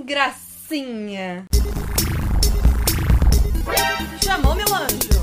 Hum, gracinha. Chamou, meu anjo?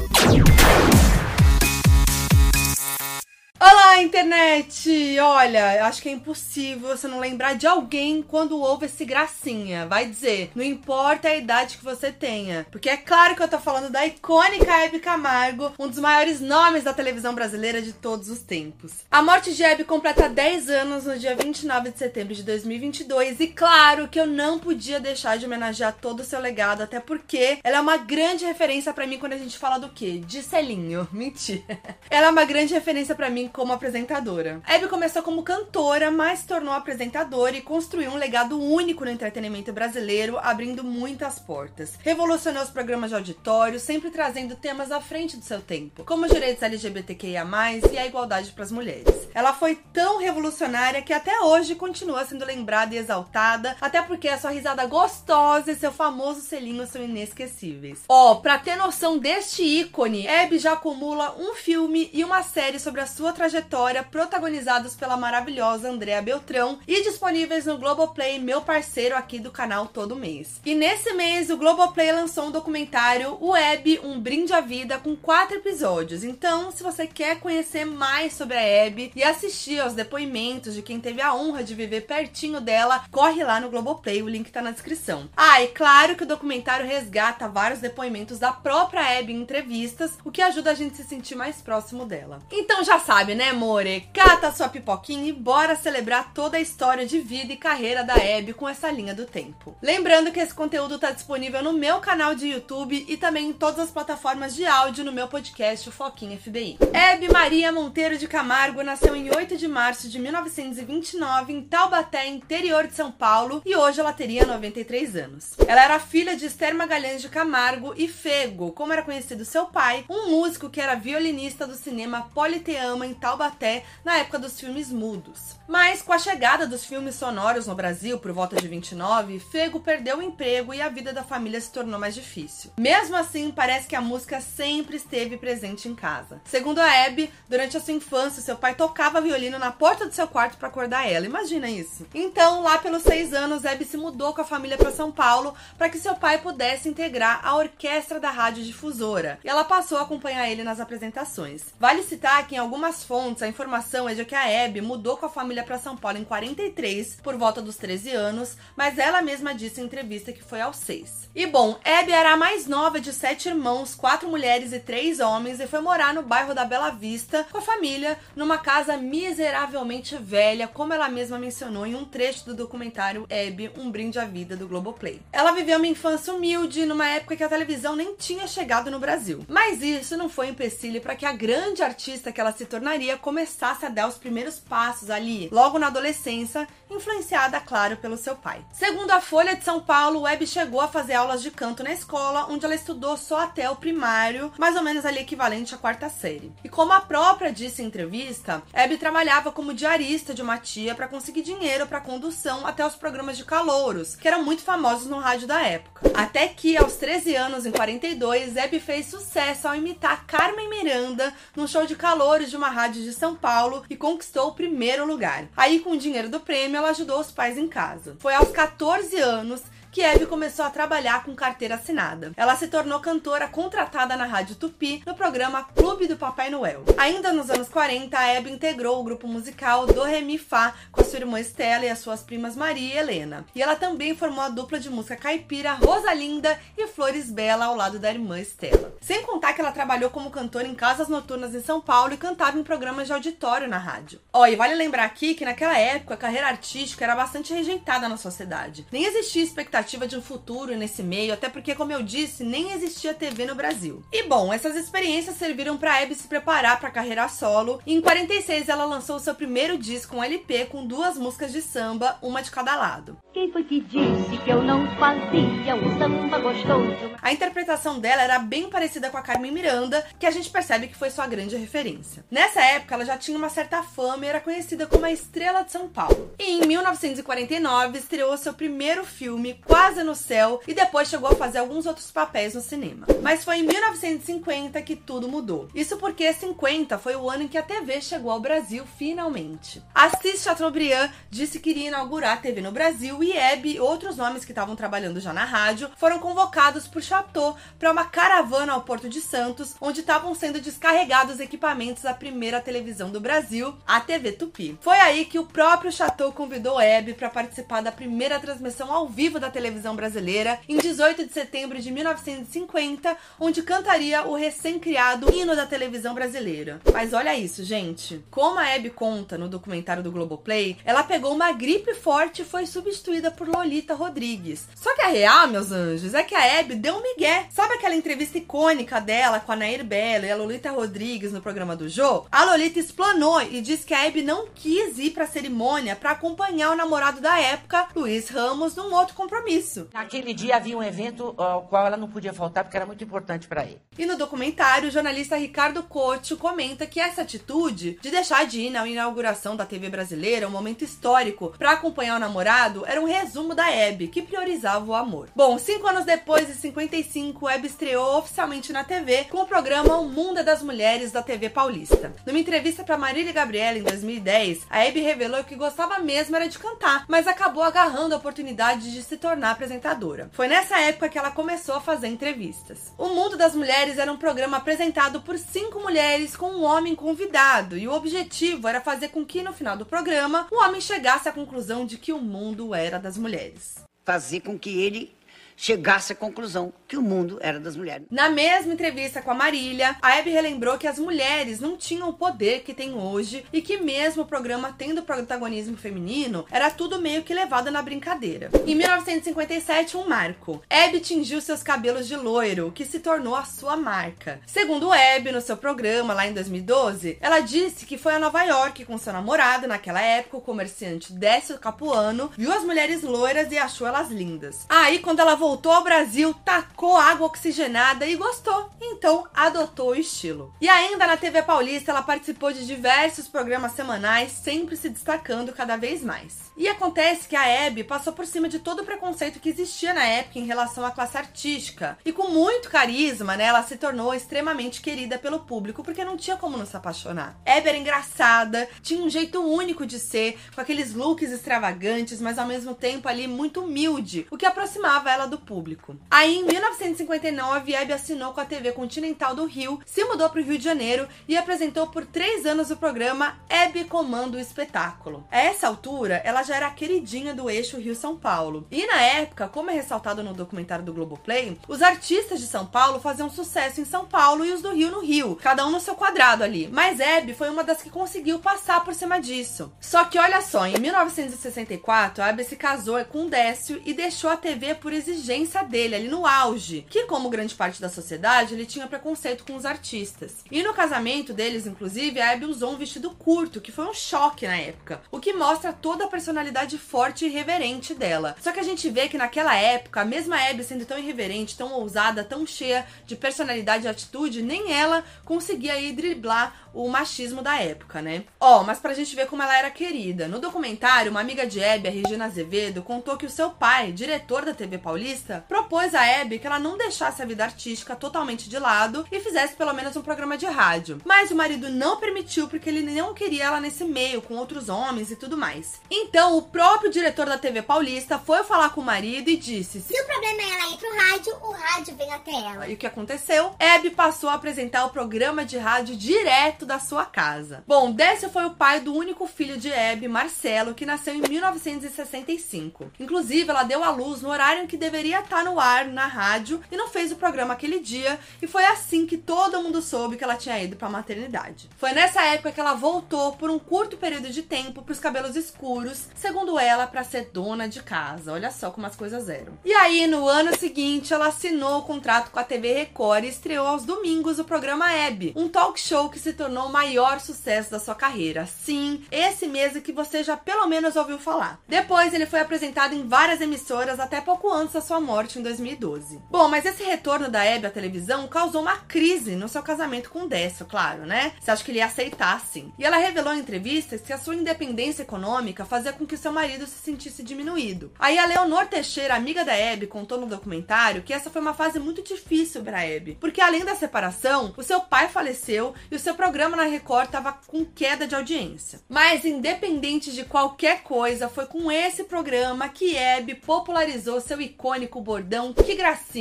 Olá, internet! Olha, acho que é impossível você não lembrar de alguém quando ouve esse gracinha. Vai dizer, não importa a idade que você tenha. Porque é claro que eu tô falando da icônica Hebe Camargo, um dos maiores nomes da televisão brasileira de todos os tempos. A morte de Hebe completa 10 anos no dia 29 de setembro de 2022 e claro que eu não podia deixar de homenagear todo o seu legado, até porque ela é uma grande referência para mim quando a gente fala do quê? De selinho. Mentira. Ela é uma grande referência para mim como apresentadora. Abby começou como cantora, mas se tornou apresentadora e construiu um legado único no entretenimento brasileiro, abrindo muitas portas. Revolucionou os programas de auditório, sempre trazendo temas à frente do seu tempo, como os direitos LGBTQIA+, e a igualdade para as mulheres. Ela foi tão revolucionária que até hoje continua sendo lembrada e exaltada, até porque a sua risada gostosa e seu famoso selinho são inesquecíveis. Ó, oh, pra ter noção deste ícone, Abby já acumula um filme e uma série sobre a sua trajetória, protagonizados pela maravilhosa Andrea Beltrão e disponíveis no Globoplay, meu parceiro aqui do canal todo mês. E nesse mês, o Globoplay lançou um documentário, Abby, Um Brinde à Vida, com quatro episódios. Então, se você quer conhecer mais sobre a Abby e assistir aos depoimentos de quem teve a honra de viver pertinho dela, corre lá no Globoplay, o link tá na descrição. Ah, e claro que o documentário resgata vários depoimentos da própria Abby em entrevistas, o que ajuda a gente a se sentir mais próximo dela. Então já sabe, sabe, né, more? Cata sua pipoquinha e bora celebrar toda a história de vida e carreira da Abby com essa linha do tempo. Lembrando que esse conteúdo tá disponível no meu canal de YouTube e também em todas as plataformas de áudio no meu podcast, o Foquinha FBI. Abby Maria Monteiro de Camargo nasceu em 8 de março de 1929 em Taubaté, interior de São Paulo, e hoje ela teria 93 anos. Ela era filha de Esther Magalhães de Camargo e Fego, como era conhecido seu pai, um músico que era violinista do cinema Politeama em Taubaté na época dos filmes mudos. Mas com a chegada dos filmes sonoros no Brasil por volta de 29, Fego perdeu o emprego e a vida da família se tornou mais difícil. Mesmo assim, parece que a música sempre esteve presente em casa. Segundo a Abby, durante a sua infância, seu pai tocava violino na porta do seu quarto para acordar ela. Imagina isso. Então, lá pelos seis anos, Abby se mudou com a família para São Paulo para que seu pai pudesse integrar a orquestra da rádio difusora. E ela passou a acompanhar ele nas apresentações. Vale citar que em algumas fontes, a informação é de que a Abby mudou com a família para São Paulo em 43, por volta dos 13 anos, mas ela mesma disse em entrevista que foi aos 6. E bom, Abby era a mais nova de sete irmãos, quatro mulheres e três homens, e foi morar no bairro da Bela Vista com a família, numa casa miseravelmente velha, como ela mesma mencionou em um trecho do documentário Abby, Um Brinde à Vida do Globoplay. Ela viveu uma infância humilde, numa época que a televisão nem tinha chegado no Brasil. Mas isso não foi empecilho para que a grande artista que ela se tornaria começasse a dar os primeiros passos ali, logo na adolescência, influenciada, claro, pelo seu pai. Segundo a Folha de São Paulo, Webb chegou a fazer aulas de canto na escola, onde ela estudou só até o primário, mais ou menos ali equivalente à quarta série. E como a própria disse em entrevista, Webb trabalhava como diarista de uma tia para conseguir dinheiro para condução até os programas de calouros, que eram muito famosos no rádio da época. Até que, aos 13 anos, em 42, Webb fez sucesso ao imitar Carmen Miranda num show de calouros de uma rádio de São Paulo e conquistou o primeiro lugar. Aí, com o dinheiro do prêmio, ela ajudou os pais em casa. Foi aos 14 anos que Abby começou a trabalhar com carteira assinada. Ela se tornou cantora contratada na Rádio Tupi no programa Clube do Papai Noel. Ainda nos anos 40, a Abby integrou o grupo musical Do Re Mi Fá com a sua irmã Estela e as suas primas Maria e Helena. E ela também formou a dupla de música caipira Rosalinda e Flores Bela ao lado da irmã Estela. Sem contar que ela trabalhou como cantora em casas noturnas em São Paulo e cantava em programas de auditório na rádio. Ó, oh, e vale lembrar aqui que naquela época a carreira artística era bastante rejeitada na sociedade. Nem existia expectativa expectativa de um futuro nesse meio, até porque, como eu disse, nem existia TV no Brasil. E bom, essas experiências serviram para Abby se preparar para a carreira solo. E em 46 ela lançou seu primeiro disco, um LP com duas músicas de samba, uma de cada lado. Quem foi que disse que eu não fazia um samba gostoso? A interpretação dela era bem parecida com a Carmen Miranda, que a gente percebe que foi sua grande referência. Nessa época, ela já tinha uma certa fama e era conhecida como a Estrela de São Paulo. E em 1949 estreou seu primeiro filme, Quase no Céu e depois chegou a fazer alguns outros papéis no cinema. Mas foi em 1950 que tudo mudou. Isso porque 50 foi o ano em que a TV chegou ao Brasil finalmente. Assis Chateaubriand disse que iria inaugurar a TV no Brasil e Hebe e outros nomes que estavam trabalhando já na rádio foram convocados por Chateau para uma caravana ao Porto de Santos, onde estavam sendo descarregados equipamentos da primeira televisão do Brasil, a TV Tupi. Foi aí que o próprio Chateau convidou Hebe para participar da primeira transmissão ao vivo da televisão brasileira em 18 de setembro de 1950, onde cantaria o recém-criado hino da televisão brasileira. Mas olha isso, gente. Como a Hebe conta no documentário do Globoplay, ela pegou uma gripe forte e foi substituída por Lolita Rodrigues. Só que a real, meus anjos, é que a Hebe deu um migué. Sabe aquela entrevista icônica dela com a Nair Belo e a Lolita Rodrigues no programa do Jô? A Lolita explanou e disse que a Hebe não quis ir pra cerimônia para acompanhar o namorado da época, Luiz Ramos, num outro compromisso. Naquele dia havia um evento ao qual ela não podia faltar porque era muito importante para ele. E no documentário, o jornalista Ricardo Couto comenta que essa atitude de deixar de ir na inauguração da TV brasileira, um momento histórico, para acompanhar o namorado, era um resumo da Hebe, que priorizava o amor. Bom, cinco anos depois, em 55, Hebe estreou oficialmente na TV com o programa O Mundo é das Mulheres da TV Paulista. Numa entrevista para Marília Gabriela em 2010, a Hebe revelou que gostava mesmo era de cantar, mas acabou agarrando a oportunidade de se tornar apresentadora. Foi nessa época que ela começou a fazer entrevistas. O Mundo das Mulheres era um programa apresentado por cinco mulheres com um homem convidado, e o objetivo era fazer com que no final do programa o homem chegasse à conclusão de que o mundo era das mulheres. Fazer com que ele chegasse à conclusão que o mundo era das mulheres. Na mesma entrevista com a Marília, a Abby relembrou que as mulheres não tinham o poder que têm hoje e que mesmo o programa tendo protagonismo feminino, era tudo meio que levado na brincadeira. Em 1957, um marco. Abby tingiu seus cabelos de loiro, que se tornou a sua marca. Segundo Abby, no seu programa lá em 2012, ela disse que foi a Nova York com seu namorado naquela época, o comerciante Décio Capuano, viu as mulheres loiras e achou elas lindas. Aí, quando ela voltou ao Brasil, tacou água oxigenada e gostou. Então adotou o estilo. E ainda na TV Paulista, ela participou de diversos programas semanais, sempre se destacando cada vez mais. E acontece que a Abby passou por cima de todo o preconceito que existia na época em relação à classe artística. E com muito carisma, né, ela se tornou extremamente querida pelo público, porque não tinha como não se apaixonar. Abby era engraçada, tinha um jeito único de ser, com aqueles looks extravagantes, mas ao mesmo tempo ali muito humilde, o que aproximava ela do público. Aí, em 1959, Abby assinou com a TV Continental do Rio, se mudou para o Rio de Janeiro e apresentou por três anos o programa Abby Comando o Espetáculo. A essa altura, ela já era a queridinha do eixo Rio-São Paulo. E na época, como é ressaltado no documentário do Globoplay, os artistas de São Paulo faziam sucesso em São Paulo e os do Rio no Rio, cada um no seu quadrado ali. Mas Abby foi uma das que conseguiu passar por cima disso. Só que olha só, em 1964, a Abby se casou com o Décio e deixou a TV por exigência dele, ali no auge, que como grande parte da sociedade, ele tinha preconceito com os artistas. E no casamento deles, inclusive, a Abby usou um vestido curto, que foi um choque na época, o que mostra toda a personalidade personalidade forte e irreverente dela. Só que a gente vê que naquela época, a mesma Abby sendo tão irreverente, tão ousada, tão cheia de personalidade e atitude, nem ela conseguia aí driblar o machismo da época, né? Ó, oh, mas pra gente ver como ela era querida. No documentário, uma amiga de Abby, a Regina Azevedo, contou que o seu pai, diretor da TV Paulista, propôs a Abby que ela não deixasse a vida artística totalmente de lado e fizesse pelo menos um programa de rádio. Mas o marido não permitiu porque ele não queria ela nesse meio, com outros homens e tudo mais. Então, o próprio diretor da TV Paulista foi falar com o marido e disse: Se o problema é ela ir pro rádio, o rádio vem até ela. E o que aconteceu? Abby passou a apresentar o programa de rádio direto da sua casa. Bom, Décio foi o pai do único filho de Abby, Marcelo, que nasceu em 1965. Inclusive, ela deu à luz no horário em que deveria estar no ar na rádio e não fez o programa aquele dia, e foi assim que todo mundo soube que ela tinha ido para a maternidade. Foi nessa época que ela voltou por um curto período de tempo para os cabelos escuros, segundo ela, para ser dona de casa. Olha só como as coisas eram. E aí, no ano seguinte, ela assinou o contrato com a TV Record e estreou aos domingos o programa Abby, um talk show que se tornou o maior sucesso da sua carreira. Sim, esse mesmo que você já pelo menos ouviu falar. Depois ele foi apresentado em várias emissoras até pouco antes da sua morte em 2012. Bom, mas esse retorno da Abby à televisão causou uma crise no seu casamento com o Décio, claro, né? Você acha que ele ia aceitar, sim. E ela revelou em entrevistas que a sua independência econômica fazia com que seu marido se sentisse diminuído. Aí a Leonor Teixeira, amiga da Abby, contou no documentário que essa foi uma fase muito difícil para Abby, porque além da separação, o seu pai faleceu e o seu programa na Record estava com queda de audiência. Mas independente de qualquer coisa, foi com esse programa que Abby popularizou seu icônico bordão que gracinha,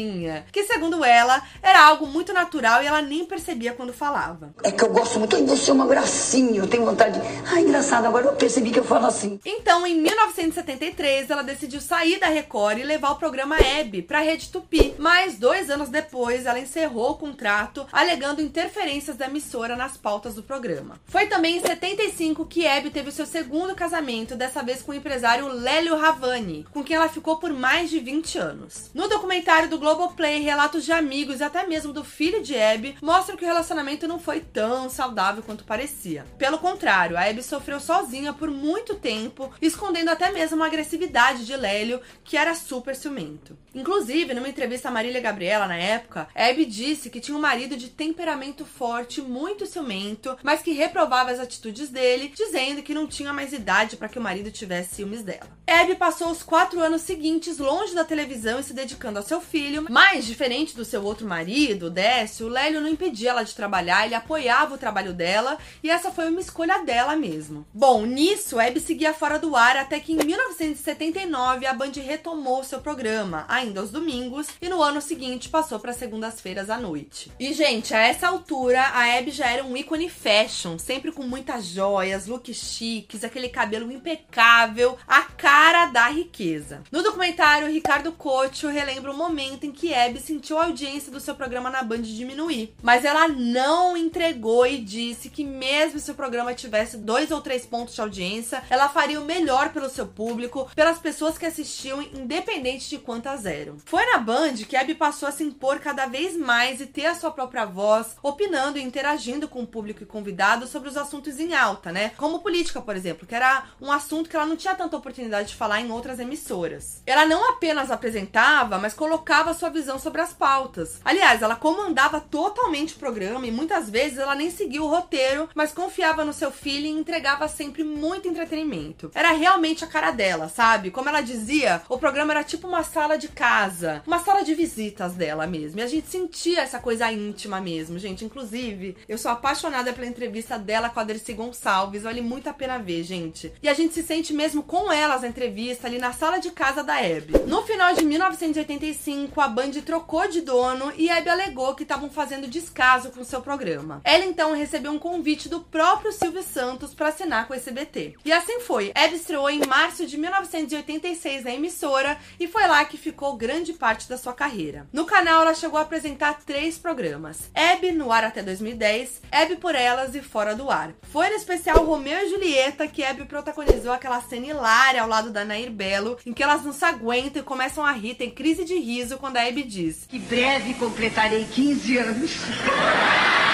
que segundo ela era algo muito natural e ela nem percebia quando falava. É que eu gosto muito, você é uma gracinha, eu tenho vontade. Ai, engraçado, agora eu percebi que eu falo assim. Então, em 1973, ela decidiu sair da Record e levar o programa Abby para a Rede Tupi. Mas dois anos depois, ela encerrou o contrato, alegando interferências da emissora nas pautas do programa. Foi também em 75 que Abby teve o seu segundo casamento, dessa vez com o empresário Lélio Ravani, com quem ela ficou por mais de 20 anos. No documentário do Globoplay, relatos de amigos e até mesmo do filho de Abby mostram que o relacionamento não foi tão saudável quanto parecia. Pelo contrário, a Abby sofreu sozinha por muito tempo, escondendo até mesmo a agressividade de Lélio, que era super ciumento. Inclusive, numa entrevista a Marília Gabriela na época, Abby disse que tinha um marido de temperamento forte, muito ciumento, mas que reprovava as atitudes dele, dizendo que não tinha mais idade para que o marido tivesse ciúmes dela. Abby passou os quatro anos seguintes longe da televisão e se dedicando ao seu filho, mas diferente do seu outro marido, Décio, o Lélio não impedia ela de trabalhar, ele apoiava o trabalho dela e essa foi uma escolha dela mesmo. Bom, nisso, Abby seguia fora do ar até que em 1979 a Band retomou seu programa, ainda aos domingos, e no ano seguinte passou para segundas-feiras à noite. E, gente, a essa altura, a Abby já era um ícone fashion, sempre com muitas joias, looks chiques, aquele cabelo impecável, a cara da riqueza. No documentário, Ricardo Cocho relembra o momento em que Abby sentiu a audiência do seu programa na Band diminuir, mas ela não entregou e disse que mesmo se o programa tivesse dois ou três pontos de audiência, ela faria o melhor pelo seu público, pelas pessoas que assistiam, independente de quantas eram. Foi na Band que Abby passou a se impor cada vez mais e ter a sua própria voz, opinando e interagindo com o público e convidados sobre os assuntos em alta, né? Como política, por exemplo, que era um assunto que ela não tinha tanta oportunidade de falar em outras emissoras. Ela não apenas apresentava, mas colocava sua visão sobre as pautas. Aliás, ela comandava totalmente o programa e muitas vezes ela nem seguia o roteiro, mas confiava no seu feeling e entregava sempre muito entretenimento. Era realmente a cara dela, sabe? Como ela dizia, o programa era tipo uma sala de casa, uma sala de visitas dela mesmo. E a gente sentia essa coisa íntima mesmo, gente. Inclusive, eu sou apaixonada pela entrevista dela com a Dercy Gonçalves. Vale muito a pena ver, gente. E a gente se sente mesmo com elas na entrevista ali na sala de casa da Abby. No final de 1985, a Band trocou de dono e Abby alegou que estavam fazendo descaso com seu programa. Ela então recebeu um convite do próprio Silvio Santos para assinar com o SBT. E assim foi. Abby estreou em março de 1986 na emissora e foi lá que ficou grande parte da sua carreira. No canal, ela chegou a apresentar três programas: Abby no ar até 2010, Abby por Elas e Fora do Ar. Foi no especial Romeu e Julieta que Abby protagonizou aquela cena hilária ao lado da Nair Belo, em que elas não se aguentam e começam a rir, tem crise de riso quando a Abby diz: Que breve completarei 15 anos.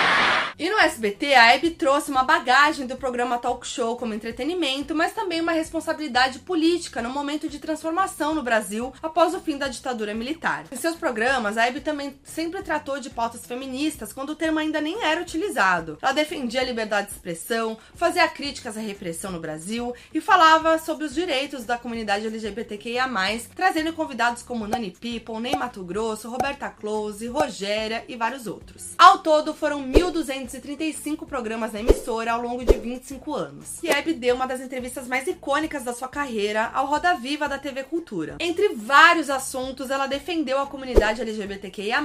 E no SBT, a Abby trouxe uma bagagem do programa Talk Show como entretenimento, mas também uma responsabilidade política no momento de transformação no Brasil após o fim da ditadura militar. Em seus programas, a Abby também sempre tratou de pautas feministas quando o termo ainda nem era utilizado. Ela defendia a liberdade de expressão, fazia críticas à repressão no Brasil e falava sobre os direitos da comunidade LGBTQIA+, trazendo convidados como Nani People, Ney Mato Grosso, Roberta Close, Rogéria e vários outros. Ao todo, foram 1.200 235 programas na emissora ao longo de 25 anos. E Abby deu uma das entrevistas mais icônicas da sua carreira ao Roda Viva da TV Cultura. Entre vários assuntos, ela defendeu a comunidade LGBTQIA+,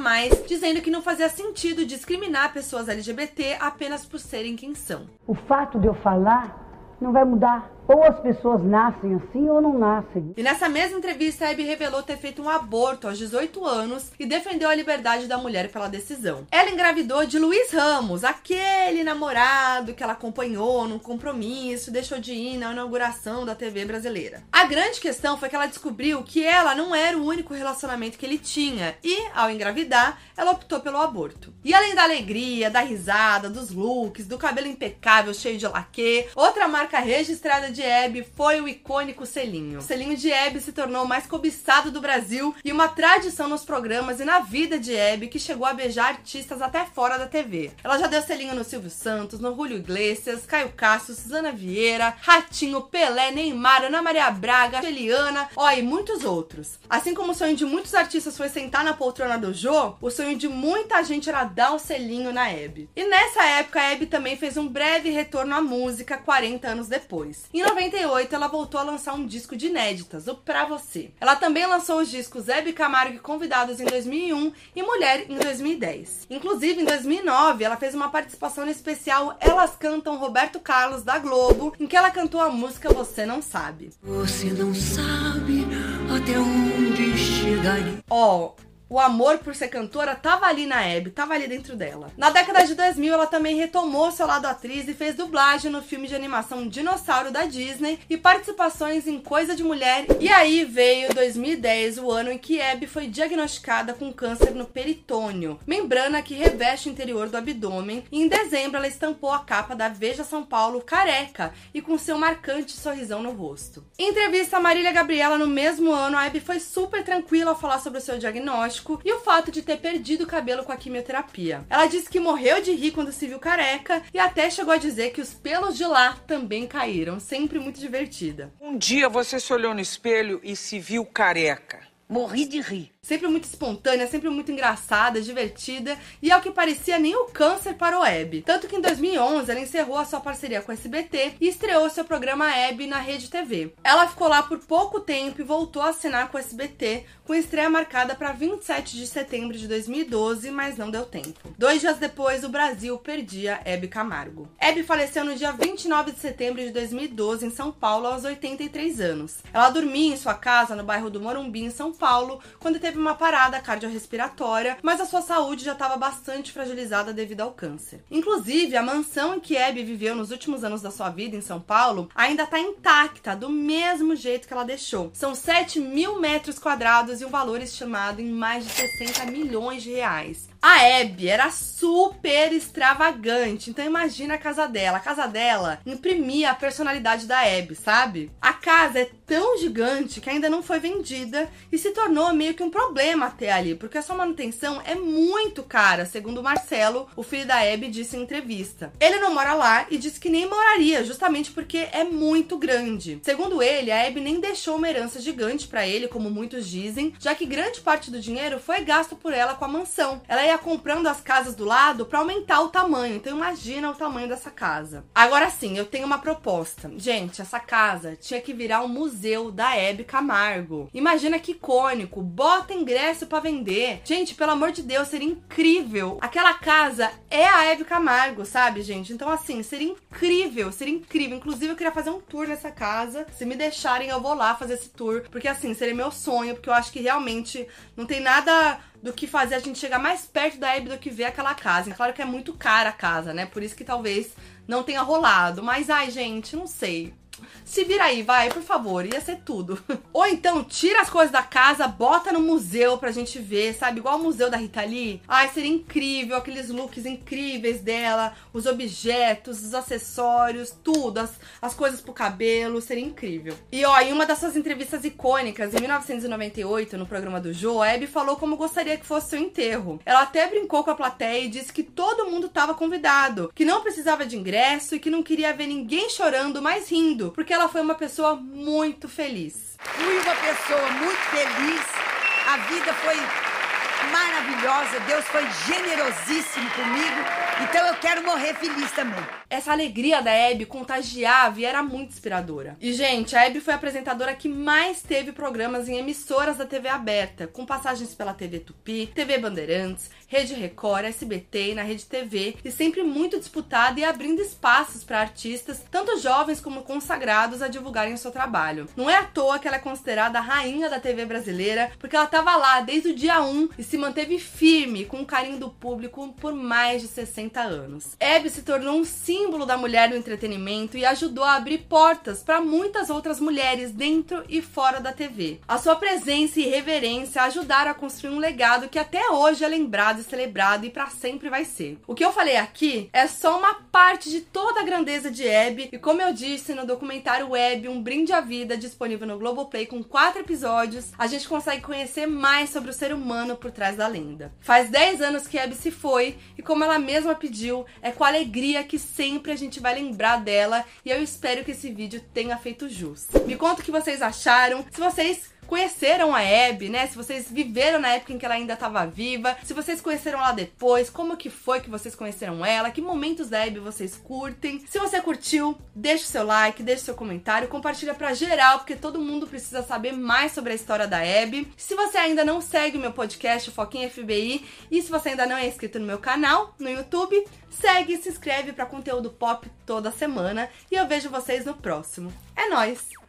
dizendo que não fazia sentido discriminar pessoas LGBT apenas por serem quem são. O fato de eu falar não vai mudar. Ou as pessoas nascem assim ou não nascem. E nessa mesma entrevista, a Abby revelou ter feito um aborto aos 18 anos e defendeu a liberdade da mulher pela decisão. Ela engravidou de Luiz Ramos, aquele namorado que ela acompanhou num compromisso, deixou de ir na inauguração da TV brasileira. A grande questão foi que ela descobriu que ela não era o único relacionamento que ele tinha e, ao engravidar, ela optou pelo aborto. E além da alegria, da risada, dos looks, do cabelo impecável cheio de laque, outra marca registrada de de Hebe foi o icônico selinho. O selinho de Hebe se tornou o mais cobiçado do Brasil e uma tradição nos programas e na vida de Hebe que chegou a beijar artistas até fora da TV. Ela já deu selinho no Silvio Santos, no Julio Iglesias, Caio Castro, Suzana Vieira, Ratinho, Pelé, Neymar, Ana Maria Braga, Eliana, ó, e muitos outros. Assim como o sonho de muitos artistas foi sentar na poltrona do Jô, o sonho de muita gente era dar um selinho na Hebe. E nessa época, a Hebe também fez um breve retorno à música 40 anos depois. Em 98, ela voltou a lançar um disco de inéditas, o Pra Você. Ela também lançou os discos Hebe Camargo e Convidados em 2001 e Mulher em 2010. Inclusive, em 2009, ela fez uma participação no especial Elas Cantam Roberto Carlos da Globo, em que ela cantou a música Você Não Sabe. Você não sabe até onde chegaria. Ó, o amor por ser cantora tava ali na Abby, tava ali dentro dela. Na década de 2000, ela também retomou seu lado atriz e fez dublagem no filme de animação Dinossauro da Disney e participações em Coisa de Mulher. E aí veio 2010, o ano em que Abby foi diagnosticada com câncer no peritônio, membrana que reveste o interior do abdômen. E em dezembro, ela estampou a capa da Veja São Paulo careca e com seu marcante sorrisão no rosto. Em entrevista a Marília Gabriela no mesmo ano, a Abby foi super tranquila ao falar sobre o seu diagnóstico e o fato de ter perdido o cabelo com a quimioterapia. Ela disse que morreu de rir quando se viu careca e até chegou a dizer que os pelos de lá também caíram, sempre muito divertida. Um dia você se olhou no espelho e se viu careca. Morri de rir. Sempre muito espontânea, sempre muito engraçada, divertida e ao que parecia nem o câncer para o Hebe. Tanto que em 2011 ela encerrou a sua parceria com o SBT e estreou seu programa Hebe na Rede TV. Ela ficou lá por pouco tempo e voltou a assinar com o SBT, com estreia marcada para 27 de setembro de 2012, mas não deu tempo. Dois dias depois, o Brasil perdia Hebe Camargo. Hebe faleceu no dia 29 de setembro de 2012 em São Paulo aos 83 anos. Ela dormia em sua casa no bairro do Morumbi, em São Paulo, quando teve uma parada cardiorrespiratória, mas a sua saúde já estava bastante fragilizada devido ao câncer. Inclusive, a mansão em que Abby viveu nos últimos anos da sua vida em São Paulo ainda está intacta, do mesmo jeito que ela deixou. São 7 mil metros quadrados e um valor estimado em mais de 60 milhões de reais. A Abby era super extravagante, então imagina a casa dela. A casa dela imprimia a personalidade da Abby, sabe? A casa é tão gigante que ainda não foi vendida e se tornou meio que um problema até ali, porque a sua manutenção é muito cara, segundo o Marcelo, o filho da Abby, disse em entrevista. Ele não mora lá e disse que nem moraria, justamente porque é muito grande. Segundo ele, a Abby nem deixou uma herança gigante para ele, como muitos dizem, já que grande parte do dinheiro foi gasto por ela com a mansão. Ela ia comprando as casas do lado para aumentar o tamanho. Então imagina o tamanho dessa casa. Agora sim, eu tenho uma proposta. Gente, essa casa tinha que virar um museu da Hebe Camargo. Imagina que icônico. Bota ingresso para vender. Gente, pelo amor de Deus, seria incrível. Aquela casa é a Hebe Camargo, sabe, gente? Então assim, seria incrível, seria incrível. Inclusive eu queria fazer um tour nessa casa. Se me deixarem, eu vou lá fazer esse tour, porque assim, seria meu sonho, porque eu acho que realmente não tem nada do que fazer a gente chegar mais perto da Abby do que ver aquela casa. Claro que é muito cara a casa, né? Por isso que talvez não tenha rolado. Mas, ai, gente, não sei. Se vira aí, vai, por favor, ia ser tudo. Ou então, tira as coisas da casa, bota no museu pra gente ver, sabe? Igual o museu da Rita Lee. Ai, seria incrível, aqueles looks incríveis dela, os objetos, os acessórios, tudo, as, as coisas pro cabelo, seria incrível. E ó, em uma das suas entrevistas icônicas, em 1998, no programa do Joe, a Abby falou como gostaria que fosse seu enterro. Ela até brincou com a plateia e disse que todo mundo tava convidado, que não precisava de ingresso e que não queria ver ninguém chorando, mas rindo, porque ela foi uma pessoa muito feliz. Fui uma pessoa muito feliz. A vida foi maravilhosa. Deus foi generosíssimo comigo. Então eu quero morrer feliz também. Essa alegria da Abby contagiava e era muito inspiradora. E, gente, a Abby foi a apresentadora que mais teve programas em emissoras da TV aberta, com passagens pela TV Tupi, TV Bandeirantes, Rede Record, SBT e na Rede TV, e sempre muito disputada e abrindo espaços para artistas, tanto jovens como consagrados, a divulgarem o seu trabalho. Não é à toa que ela é considerada a rainha da TV brasileira, porque ela estava lá desde o dia 1 e se manteve firme com o carinho do público por mais de 60 anos. Abby se tornou um símbolo da mulher no entretenimento e ajudou a abrir portas para muitas outras mulheres dentro e fora da TV. A sua presença e reverência ajudaram a construir um legado que até hoje é lembrado e celebrado e para sempre vai ser. O que eu falei aqui é só uma parte de toda a grandeza de Abby e como eu disse no documentário Web Um Brinde à Vida disponível no Globoplay com quatro episódios, a gente consegue conhecer mais sobre o ser humano por trás da lenda. Faz 10 anos que Abby se foi e como ela mesma pediu, é com alegria que sempre a gente vai lembrar dela e eu espero que esse vídeo tenha feito jus. Me conta o que vocês acharam, se vocês conheceram a Abby, né? Se vocês viveram na época em que ela ainda estava viva, se vocês conheceram ela depois, como que foi que vocês conheceram ela, que momentos da Abby vocês curtem. Se você curtiu, deixa o seu like, deixa o seu comentário, compartilha pra geral, porque todo mundo precisa saber mais sobre a história da Abby. Se você ainda não segue o meu podcast, o Foquinha FBI, e se você ainda não é inscrito no meu canal, no YouTube, segue e se inscreve para conteúdo pop toda semana, e eu vejo vocês no próximo. É nóis!